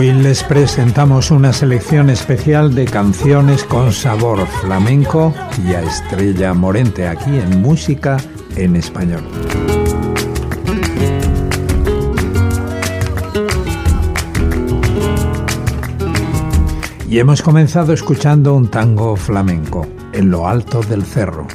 Hoy les presentamos una selección especial de canciones con sabor flamenco y a Estrella Morente aquí en Música en Español. Y hemos comenzado escuchando un tango flamenco, en lo alto del cerro.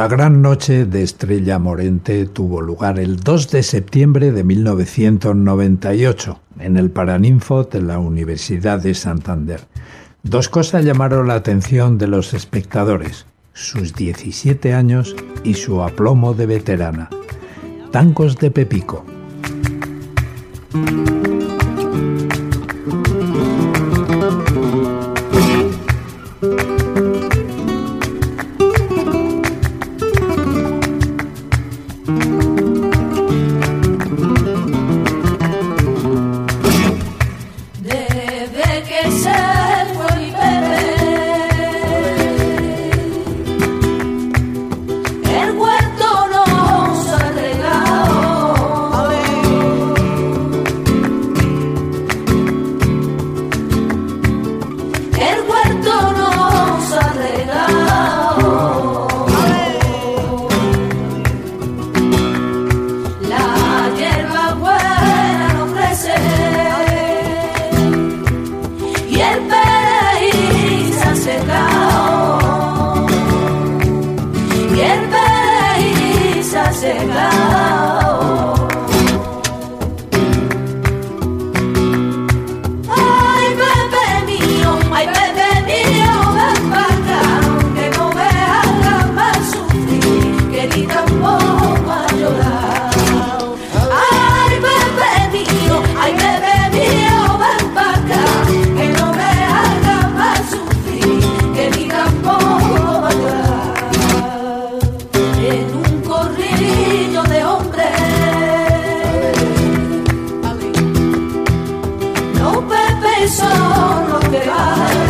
La gran noche de Estrella Morente tuvo lugar el 2 de septiembre de 1998 en el Paraninfo de la Universidad de Santander. Dos cosas llamaron la atención de los espectadores, sus 17 años y su aplomo de veterana. Tangos de Pepico. I said. será. sol no te va.